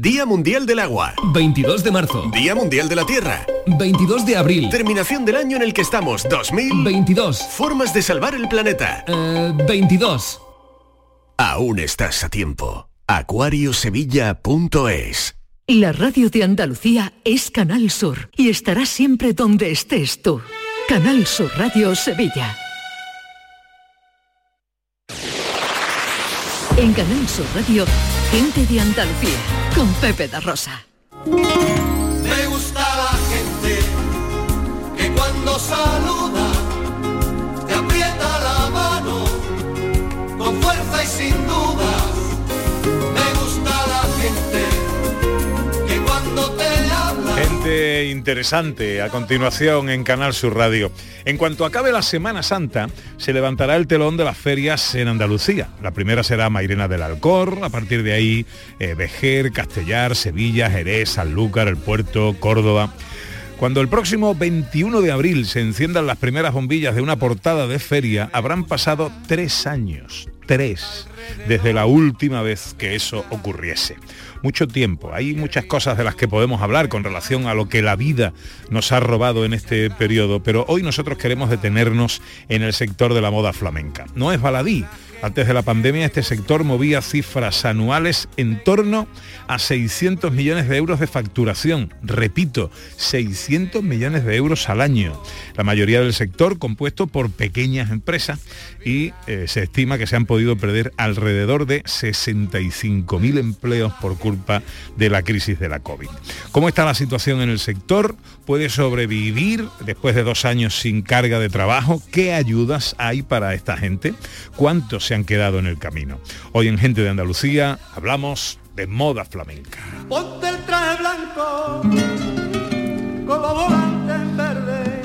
Día Mundial del Agua. 22 de marzo. Día Mundial de la Tierra. 22 de abril. Terminación del año en el que estamos. 2022. Formas de salvar el planeta. 22. Aún estás a tiempo. Acuariosevilla.es La radio de Andalucía es Canal Sur y estará siempre donde estés tú. Canal Sur Radio Sevilla. En Canal Sur Radio, gente de Andalucía, con Pepe da Rosa. Me gusta la gente que cuando saluda Interesante a continuación en Canal Sur Radio. En cuanto acabe la Semana Santa, se levantará el telón de las ferias en Andalucía. La primera será Mairena del Alcor, a partir de ahí eh, Vejer, Castellar, Sevilla, Jerez, Sanlúcar, El Puerto, Córdoba. Cuando el próximo 21 de abril se enciendan las primeras bombillas de una portada de feria, habrán pasado tres años, tres, desde la última vez que eso ocurriese. Mucho tiempo, hay muchas cosas de las que podemos hablar con relación a lo que la vida nos ha robado en este periodo, pero hoy nosotros queremos detenernos en el sector de la moda flamenca. No es baladí, antes de la pandemia este sector movía cifras anuales en torno a 600 millones de euros de facturación. Repito, 600 millones de euros al año. La mayoría del sector compuesto por pequeñas empresas y eh, se estima que se han podido perder alrededor de 65.000 empleos por culpa de la crisis de la COVID. ¿Cómo está la situación en el sector? ¿Puede sobrevivir después de dos años sin carga de trabajo? ¿Qué ayudas hay para esta gente? ¿Cuántos se han quedado en el camino? Hoy en Gente de Andalucía hablamos de moda flamenca. Ponte el traje blanco con los volantes en verde.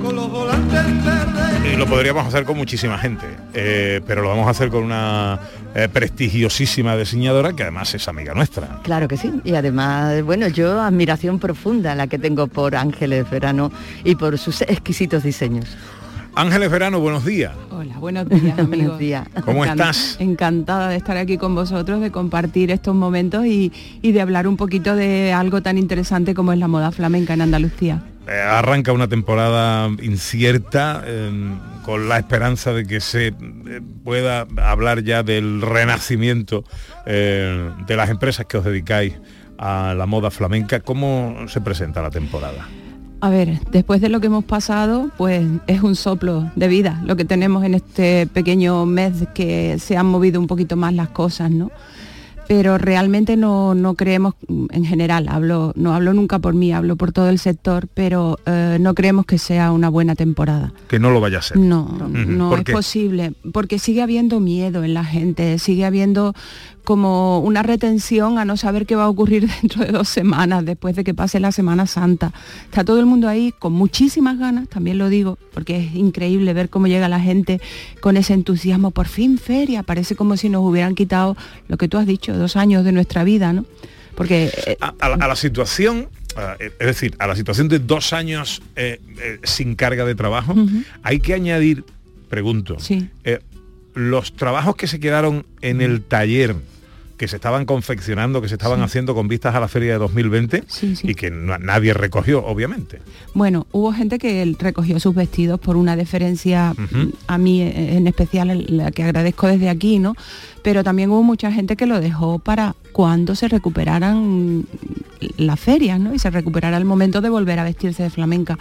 Con los volantes en verde. Y lo podríamos hacer con muchísima gente, eh, pero lo vamos a hacer con una eh, prestigiosísima diseñadora que además es amiga nuestra. Claro que sí. Y además, bueno, yo admiración profunda la que tengo por Ángeles Verano y por sus exquisitos diseños. Ángeles Verano, buenos días. Hola, buenos días, amigos. Buenos días. ¿Cómo estás? Encantada de estar aquí con vosotros, de compartir estos momentos y, y de hablar un poquito de algo tan interesante como es la moda flamenca en Andalucía. Eh, arranca una temporada incierta eh, con la esperanza de que se eh, pueda hablar ya del renacimiento eh, de las empresas que os dedicáis a la moda flamenca. ¿Cómo se presenta la temporada? A ver, después de lo que hemos pasado, pues es un soplo de vida lo que tenemos en este pequeño mes que se han movido un poquito más las cosas, ¿no? Pero realmente no, no creemos, en general, hablo, no hablo nunca por mí, hablo por todo el sector, pero eh, no creemos que sea una buena temporada. Que no lo vaya a ser. No, no ¿Por es qué? posible, porque sigue habiendo miedo en la gente, sigue habiendo como una retención a no saber qué va a ocurrir dentro de dos semanas, después de que pase la Semana Santa. Está todo el mundo ahí con muchísimas ganas, también lo digo, porque es increíble ver cómo llega la gente con ese entusiasmo, por fin feria, parece como si nos hubieran quitado lo que tú has dicho, dos años de nuestra vida, ¿no? Porque eh, a, a la, a la situación, eh, es decir, a la situación de dos años eh, eh, sin carga de trabajo, hay que añadir, pregunto, eh, los trabajos que se quedaron en el taller que se estaban confeccionando, que se estaban haciendo con vistas a la feria de 2020 y que na- nadie recogió, obviamente. Bueno, hubo gente que recogió sus vestidos por una deferencia Ujú. a mí eh, en especial, la que agradezco desde aquí, ¿no? Pero también hubo mucha gente que lo dejó para cuando se recuperaran las ferias, ¿no? Y se recuperara el momento de volver a vestirse de flamenca.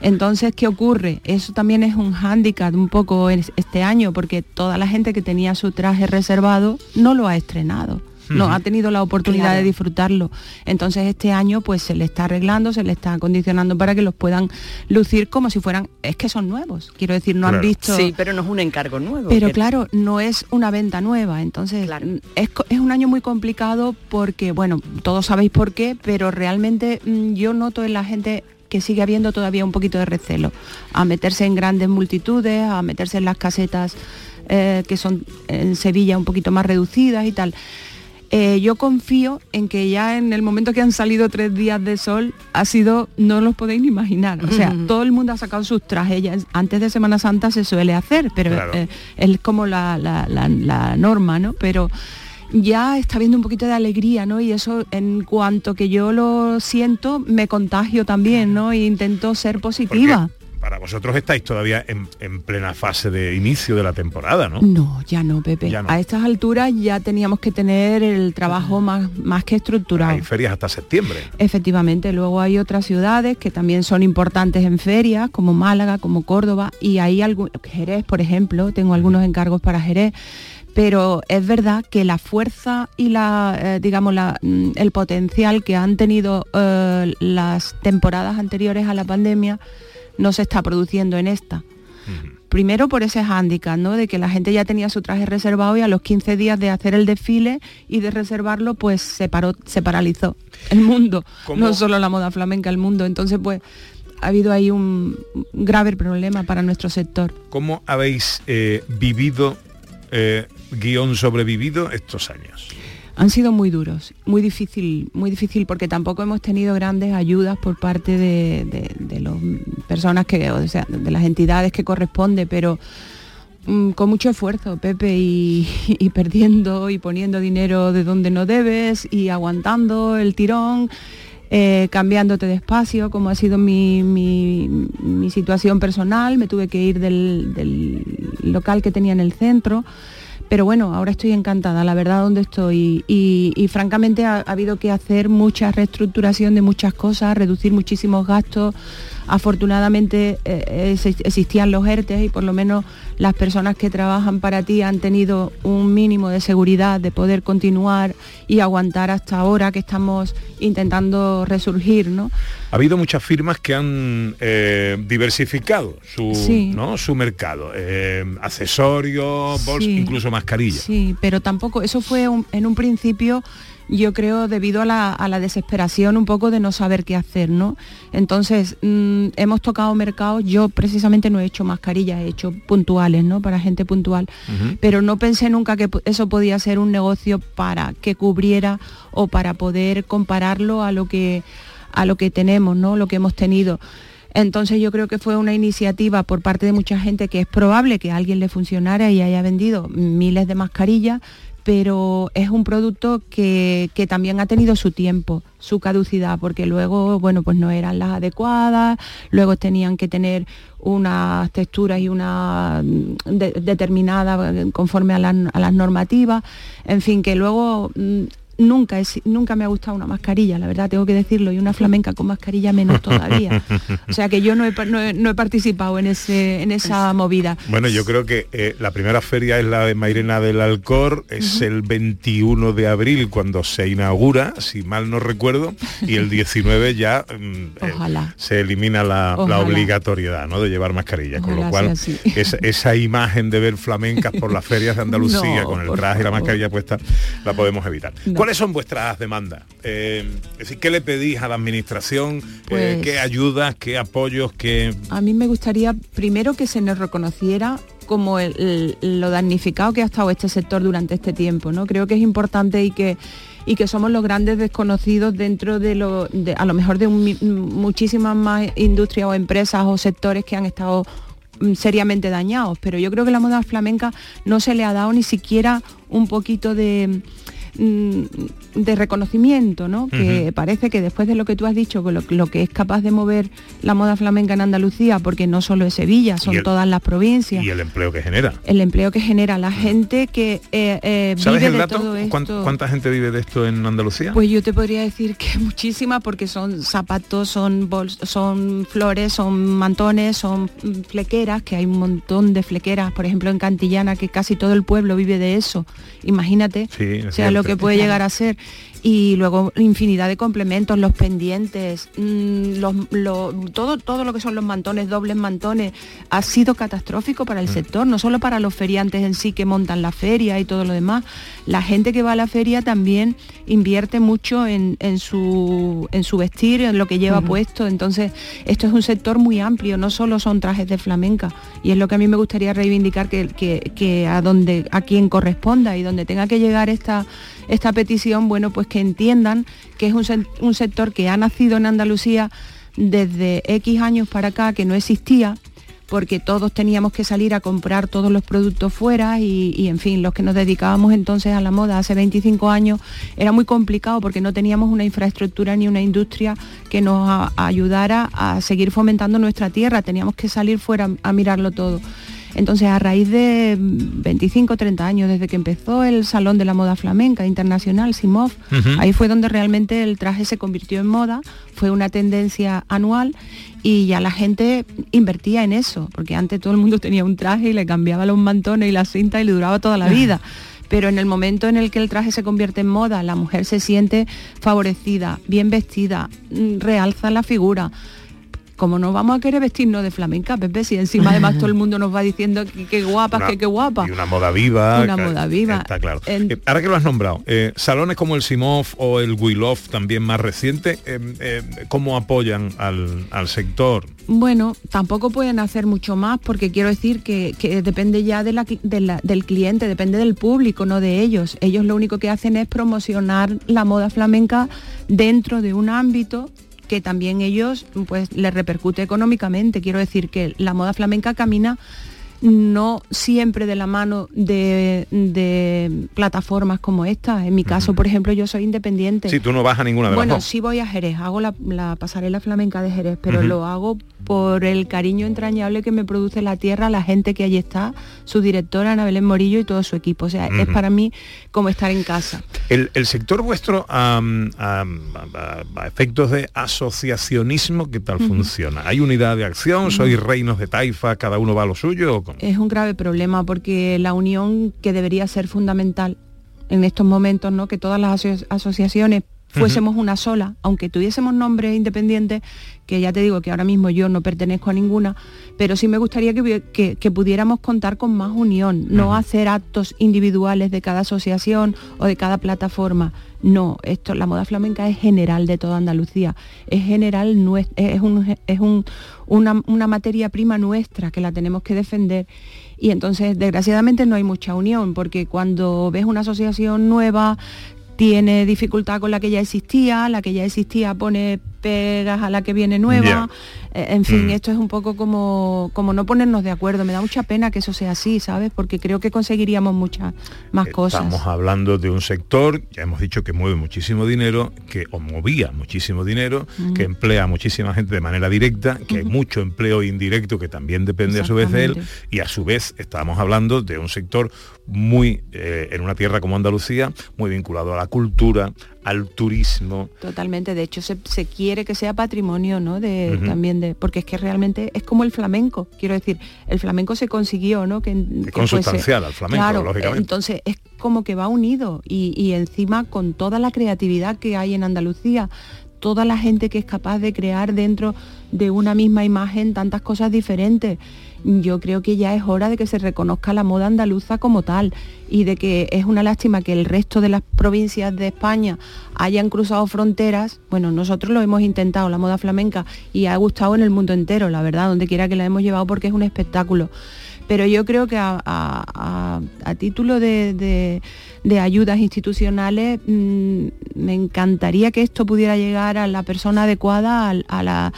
Entonces, ¿qué ocurre? Eso también es un hándicap un poco es- este año, porque toda la gente que tenía su traje reservado no lo ha estrenado. No ha tenido la oportunidad Claro. de disfrutarlo. Entonces este año pues se le está arreglando, se le está acondicionando para que los puedan lucir como si fueran, es que son nuevos. Quiero decir, no han visto. Sí, pero no es un encargo nuevo. Pero que- claro, no es una venta nueva, entonces es, es un año muy complicado porque, bueno, todos sabéis por qué, pero realmente mm, yo noto en la gente que sigue habiendo todavía un poquito de recelo a meterse en grandes multitudes, a meterse en las casetas eh, que son en Sevilla un poquito más reducidas y tal. Eh, yo confío en que ya en el momento que han salido tres días de sol ha sido, no los podéis ni imaginar. O sea, todo el mundo ha sacado sus trajes. Ya antes de Semana Santa se suele hacer, pero Claro. eh, es como la, la- la- la norma, ¿no? Pero ya está habiendo un poquito de alegría, ¿no? Y eso en cuanto que yo lo siento, me contagio también, ¿no? E intento ser positiva. Para vosotros estáis todavía en, en plena fase de inicio de la temporada, ¿no? No, ya no, Pepe. Ya no. A estas alturas ya teníamos que tener el trabajo más, más que estructurado. Hay ferias hasta septiembre. Efectivamente, luego hay otras ciudades que también son importantes en ferias, como Málaga, como Córdoba, y hay algún Jerez, por ejemplo, tengo algunos encargos para Jerez, pero es verdad que la fuerza y la, eh, digamos, la, mm, el potencial que han tenido eh, las temporadas anteriores a la pandemia no se está produciendo en esta. Primero por ese hándicap, ¿no? De que la gente ya tenía su traje reservado y a los 15 días de hacer el desfile y de reservarlo, pues se paró, se paralizó el mundo. ¿Cómo? No solo la moda flamenca, el mundo. Entonces, pues, ha habido ahí un grave problema para nuestro sector. ¿Cómo habéis eh, vivido, eh, guion sobrevivido estos años? han sido muy duros, muy difícil, muy difícil porque tampoco hemos tenido grandes ayudas por parte de, las personas que, o sea, de las entidades que corresponde, pero mm, con mucho esfuerzo, Pepe, y, perdiendo y poniendo dinero de donde no debes y aguantando el tirón. Eh, cambiándote de espacio, como ha sido mi, situación personal, me tuve que ir del local que tenía en el centro pero bueno, ahora estoy encantada, la verdad, donde estoy. Y, francamente ha, habido que hacer mucha reestructuración de muchas cosas, reducir muchísimos gastos. Afortunadamente eh, existían los ERTES y por lo menos las personas que trabajan para ti han tenido un mínimo de seguridad de poder continuar y aguantar hasta ahora que estamos intentando resurgir, ¿no? Ha habido muchas firmas que han eh, diversificado su, ¿no? su mercado, eh, accesorios, bolsas, incluso mascarillas. Sí, pero tampoco, eso fue en un principio yo creo debido a la, desesperación un poco de no saber qué hacer, ¿no? Entonces, mm, hemos tocado mercados, yo precisamente no he hecho mascarillas, he hecho puntuales, ¿no? Para gente puntual, pero no pensé nunca que eso podía ser un negocio para que cubriera o para poder compararlo a lo que, a lo que tenemos, ¿no? Lo que hemos tenido. Entonces yo creo que fue una iniciativa por parte de mucha gente que es probable que a alguien le funcionara y haya vendido miles de mascarillas, pero es un producto que, también ha tenido su tiempo, su caducidad, porque luego, bueno, pues no eran las adecuadas, luego tenían que tener unas texturas y una mm, determinada conforme a, a, las normativas, en fin, que luego nunca, nunca me ha gustado una mascarilla, la verdad, tengo que decirlo, y una flamenca con mascarilla menos todavía. o sea que yo no he, participado en, ese, en esa movida. Bueno, yo creo que eh, la primera feria es la de Mairena del Alcor, es el 21 de abril cuando se inaugura, si mal no recuerdo, y el 19 ya mm, eh, se elimina la, obligatoriedad ¿no? de llevar mascarilla, con lo cual esa imagen de ver flamencas por las ferias de Andalucía con el traje y la mascarilla puesta la podemos evitar. ¿Cuáles son vuestras demandas? Eh, es decir, ¿qué le pedís a la administración? Eh, pues ¿Qué ayudas, qué apoyos, qué...? A mí me gustaría primero que se nos reconociera como lo damnificado que ha estado este sector durante este tiempo. ¿no? Creo que es importante y que y que somos los grandes desconocidos dentro de lo a lo mejor de muchísimas más industrias o empresas o sectores que han estado mm, seriamente dañados, pero yo creo que la moda flamenca no se le ha dado ni siquiera un poquito de de reconocimiento, ¿no? Que parece que después de lo que tú has dicho, lo, que es capaz de mover la moda flamenca en Andalucía, porque no solo es Sevilla, son todas las provincias. Y el empleo que genera. El empleo que genera la gente que eh, eh, ¿Sabes el dato? ¿Cuánta gente vive de esto en Andalucía? Pues yo te podría decir que muchísima, porque son zapatos, son son flores, son mantones, son flequeras, que hay un montón de flequeras, por ejemplo en Cantillana, que casi todo el pueblo vive de eso. Imagínate. sea, lo que puede llegar a ser y luego infinidad de complementos, los pendientes, mm, todo, todo lo que son los mantones, dobles mantones, ha sido catastrófico para el mm. sector, no solo para los feriantes en sí que montan la feria y todo lo demás. La gente que va a la feria también invierte mucho en, su, en su vestir, en lo que lleva puesto. Entonces, esto es un sector muy amplio, no solo son trajes de flamenca. Y es lo que a mí me gustaría reivindicar que, que a donde a quien corresponda y donde tenga que llegar esta esta petición, bueno, pues que entiendan que es un, sector que ha nacido en Andalucía desde X años para acá, que no existía, porque todos teníamos que salir a comprar todos los productos fuera y, en fin, los que nos dedicábamos entonces a la moda hace 25 años era muy complicado porque no teníamos una infraestructura ni una industria que nos ayudara a seguir fomentando nuestra tierra, teníamos que salir fuera a mirarlo todo. Entonces, a raíz de 25 30 años, desde que empezó el Salón de la Moda Flamenca Internacional, SIMOF, ahí fue donde realmente el traje se convirtió en moda, fue una tendencia anual y ya la gente invertía en eso, porque antes todo el mundo tenía un traje y le cambiaba los mantones y la cinta y le duraba toda la vida. Pero en el momento en el que el traje se convierte en moda, la mujer se siente favorecida, bien vestida, mm, realza la figura, como no vamos a querer vestirnos de flamenca, Pepe, si encima además todo el mundo nos va diciendo que qué guapas, que qué guapa. Y una moda viva. Una moda viva. Está claro. Eh, ahora que lo has nombrado, eh, salones como el Simov o el Wilov, también más reciente, eh, eh, ¿cómo apoyan al, al sector? Bueno, tampoco pueden hacer mucho más porque quiero decir que, que depende ya de la de la- del cliente, depende del público, no de ellos. Ellos lo único que hacen es promocionar la moda flamenca dentro de un ámbito que también ellos pues les repercute económicamente. Quiero decir que la moda flamenca camina no siempre de la mano de, de plataformas como esta. En mi caso, por ejemplo, yo soy independiente. Sí, tú no vas a ninguna de Bueno, las sí voy a Jerez, hago la, la pasarela flamenca de Jerez, pero lo hago por el cariño entrañable que me produce la tierra, la gente que allí está, su directora Ana Belén Morillo y todo su equipo. O sea, es para mí como estar en casa. El, el sector vuestro, a, efectos de asociacionismo, ¿qué tal funciona? ¿Hay unidad de acción? ¿Sois reinos de taifa? ¿Cada uno va a lo suyo? Es un grave problema porque la unión que debería ser fundamental en estos momentos, ¿no? Que todas las aso- asociaciones fuésemos una sola, aunque tuviésemos nombres independientes, que ya te digo que ahora mismo yo no pertenezco a ninguna, pero sí me gustaría que, que- que pudiéramos contar con más unión, no hacer actos individuales de cada asociación o de cada plataforma. No, esto, la moda flamenca es general de toda Andalucía, es general, es, un, es un- una, una materia prima nuestra que la tenemos que defender. Y entonces, desgraciadamente, no hay mucha unión, porque cuando ves una asociación nueva, tiene dificultad con la que ya existía, la que ya existía pone pegas a la que viene nueva. Eh, En fin, Mm. esto es un poco como, como no ponernos de acuerdo. Me da mucha pena que eso sea así, ¿sabes? Porque creo que conseguiríamos muchas más cosas. Estamos hablando de un sector, ya hemos dicho que mueve muchísimo dinero, que o movía muchísimo dinero, Mm. que emplea a muchísima gente de manera directa, que hay mucho empleo indirecto que también depende a su vez de él, y a su vez estamos hablando de un sector muy, eh, en una tierra como Andalucía, muy vinculado a la cultura, al turismo. Totalmente, de hecho se, se quiere que sea patrimonio, ¿no? De. También de, porque es que realmente es como el flamenco, quiero decir, el flamenco se consiguió, ¿no? Que, que consubstancial al flamenco, claro, lógicamente. Entonces es como que va unido y, y encima con toda la creatividad que hay en Andalucía, toda la gente que es capaz de crear dentro de una misma imagen tantas cosas diferentes. Yo creo que ya es hora de que se reconozca la moda andaluza como tal y de que es una lástima que el resto de las provincias de España hayan cruzado fronteras. Bueno, nosotros lo hemos intentado, la moda flamenca, y ha gustado en el mundo entero, la verdad, donde quiera que la hemos llevado porque es un espectáculo. Pero yo creo que a, a- a- título de, de- ayudas institucionales mm, me encantaría que esto pudiera llegar a la persona adecuada, a, la,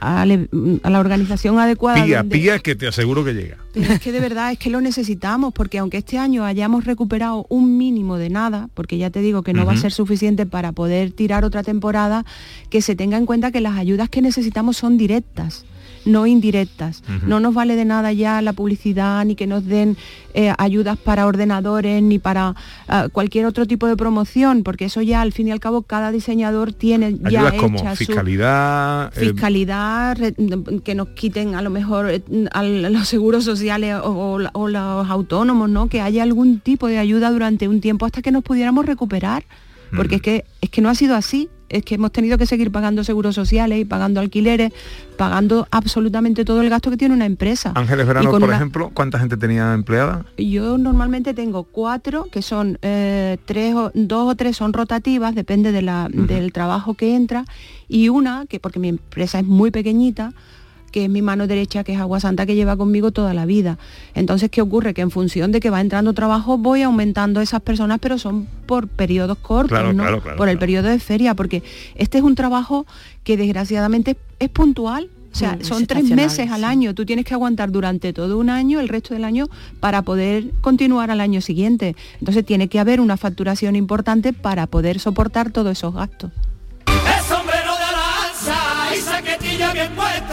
a la- a la organización adecuada. Pía, donde- pía, que te aseguro que llega. pero es que de verdad es que lo necesitamos, porque aunque este año hayamos recuperado un mínimo de nada, porque ya te digo que no va a ser suficiente para poder tirar otra temporada, que se tenga en cuenta que las ayudas que necesitamos son directas no indirectas. No nos vale de nada ya la publicidad, ni que nos den eh, ayudas para ordenadores, ni para ah, cualquier otro tipo de promoción, porque eso ya al fin y al cabo cada diseñador tiene ya como hecha su- fiscalidad, eh, fiscalidad, re- que nos quiten a lo mejor eh, los seguros sociales o, o los autónomos, ¿no? Que haya algún tipo de ayuda durante un tiempo hasta que nos pudiéramos recuperar. Porque es que es que no ha sido así. Es que hemos tenido que seguir pagando seguros sociales y pagando alquileres, pagando absolutamente todo el gasto que tiene una empresa. Ángeles Verano, por una- ejemplo, ¿cuánta gente tenía empleada? yo normalmente tengo cuatro, que son eh, tres o, dos o tres son rotativas, depende de la- del trabajo que entra, y una, que porque mi empresa es muy pequeñita, que es mi mano derecha, que es Agua Santa, que lleva conmigo toda la vida. Entonces, ¿qué ocurre? Que en función de que va entrando trabajo, voy aumentando esas personas, pero son por periodos cortos, Claro, ¿no? claro, claro, por el periodo de feria, porque este es un trabajo que desgraciadamente es puntual. O sea, Mm, son es tres meses al sí. año. Tú tienes que aguantar durante todo un año, el resto del año, para poder continuar al año siguiente. Entonces tiene que haber una facturación importante para poder soportar todos esos gastos. El sombrero de lanza y saquetilla bien puesta.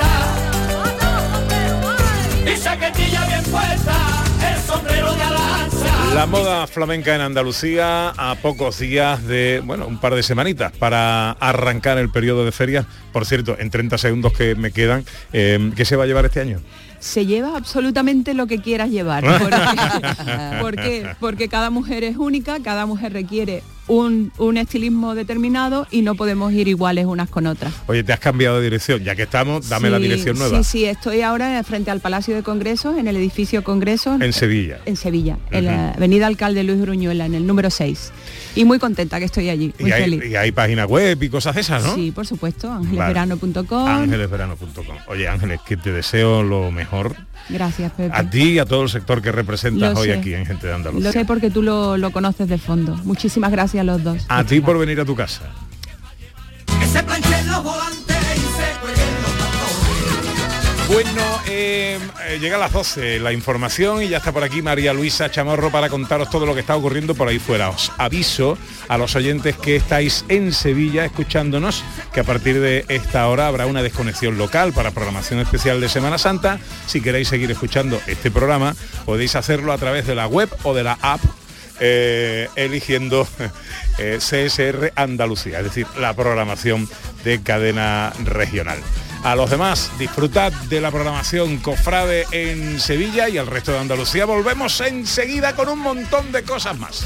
La moda flamenca en Andalucía a pocos días de, bueno, un par de semanitas para arrancar el periodo de ferias. Por cierto, en 30 segundos que me quedan, eh, ¿qué se va a llevar este año? Se lleva absolutamente lo que quieras llevar. Porque, ¿por qué? Porque cada mujer es única, cada mujer requiere un, un estilismo determinado y no podemos ir iguales unas con otras. Oye, te has cambiado de dirección, ya que estamos, dame la dirección nueva. Sí, sí, estoy ahora frente al Palacio de Congresos, en el edificio Congresos. En Sevilla. En Sevilla, en la avenida Alcalde Luis Bruñuela, en el número 6. Y muy contenta que estoy allí, muy Y hay, feliz. y hay página web y cosas esas, ¿no? Sí, por supuesto, Vale. ángelesverano.com. Ángelesverano.com. Oye, Ángeles, que te deseo lo mejor Gracias, Pepe. a ti y a todo el sector que representas Lo hoy sé. aquí en Gente de Lo Andalucía. sé porque tú lo, lo conoces de fondo. Muchísimas gracias a los dos. A ti por venir a tu casa. Bueno, eh, eh, llega a las 12 la información y ya está por aquí María Luisa Chamorro para contaros todo lo que está ocurriendo por ahí fuera. Os aviso a los oyentes que estáis en Sevilla escuchándonos que a partir de esta hora habrá una desconexión local para programación especial de Semana Santa. Si queréis seguir escuchando este programa, podéis hacerlo a través de la web o de la app eh, eligiendo eh, CSR Andalucía, es decir, la programación de cadena regional. A los demás, disfrutad de la programación Cofrade en Sevilla y al resto de Andalucía. Volvemos enseguida con un montón de cosas más.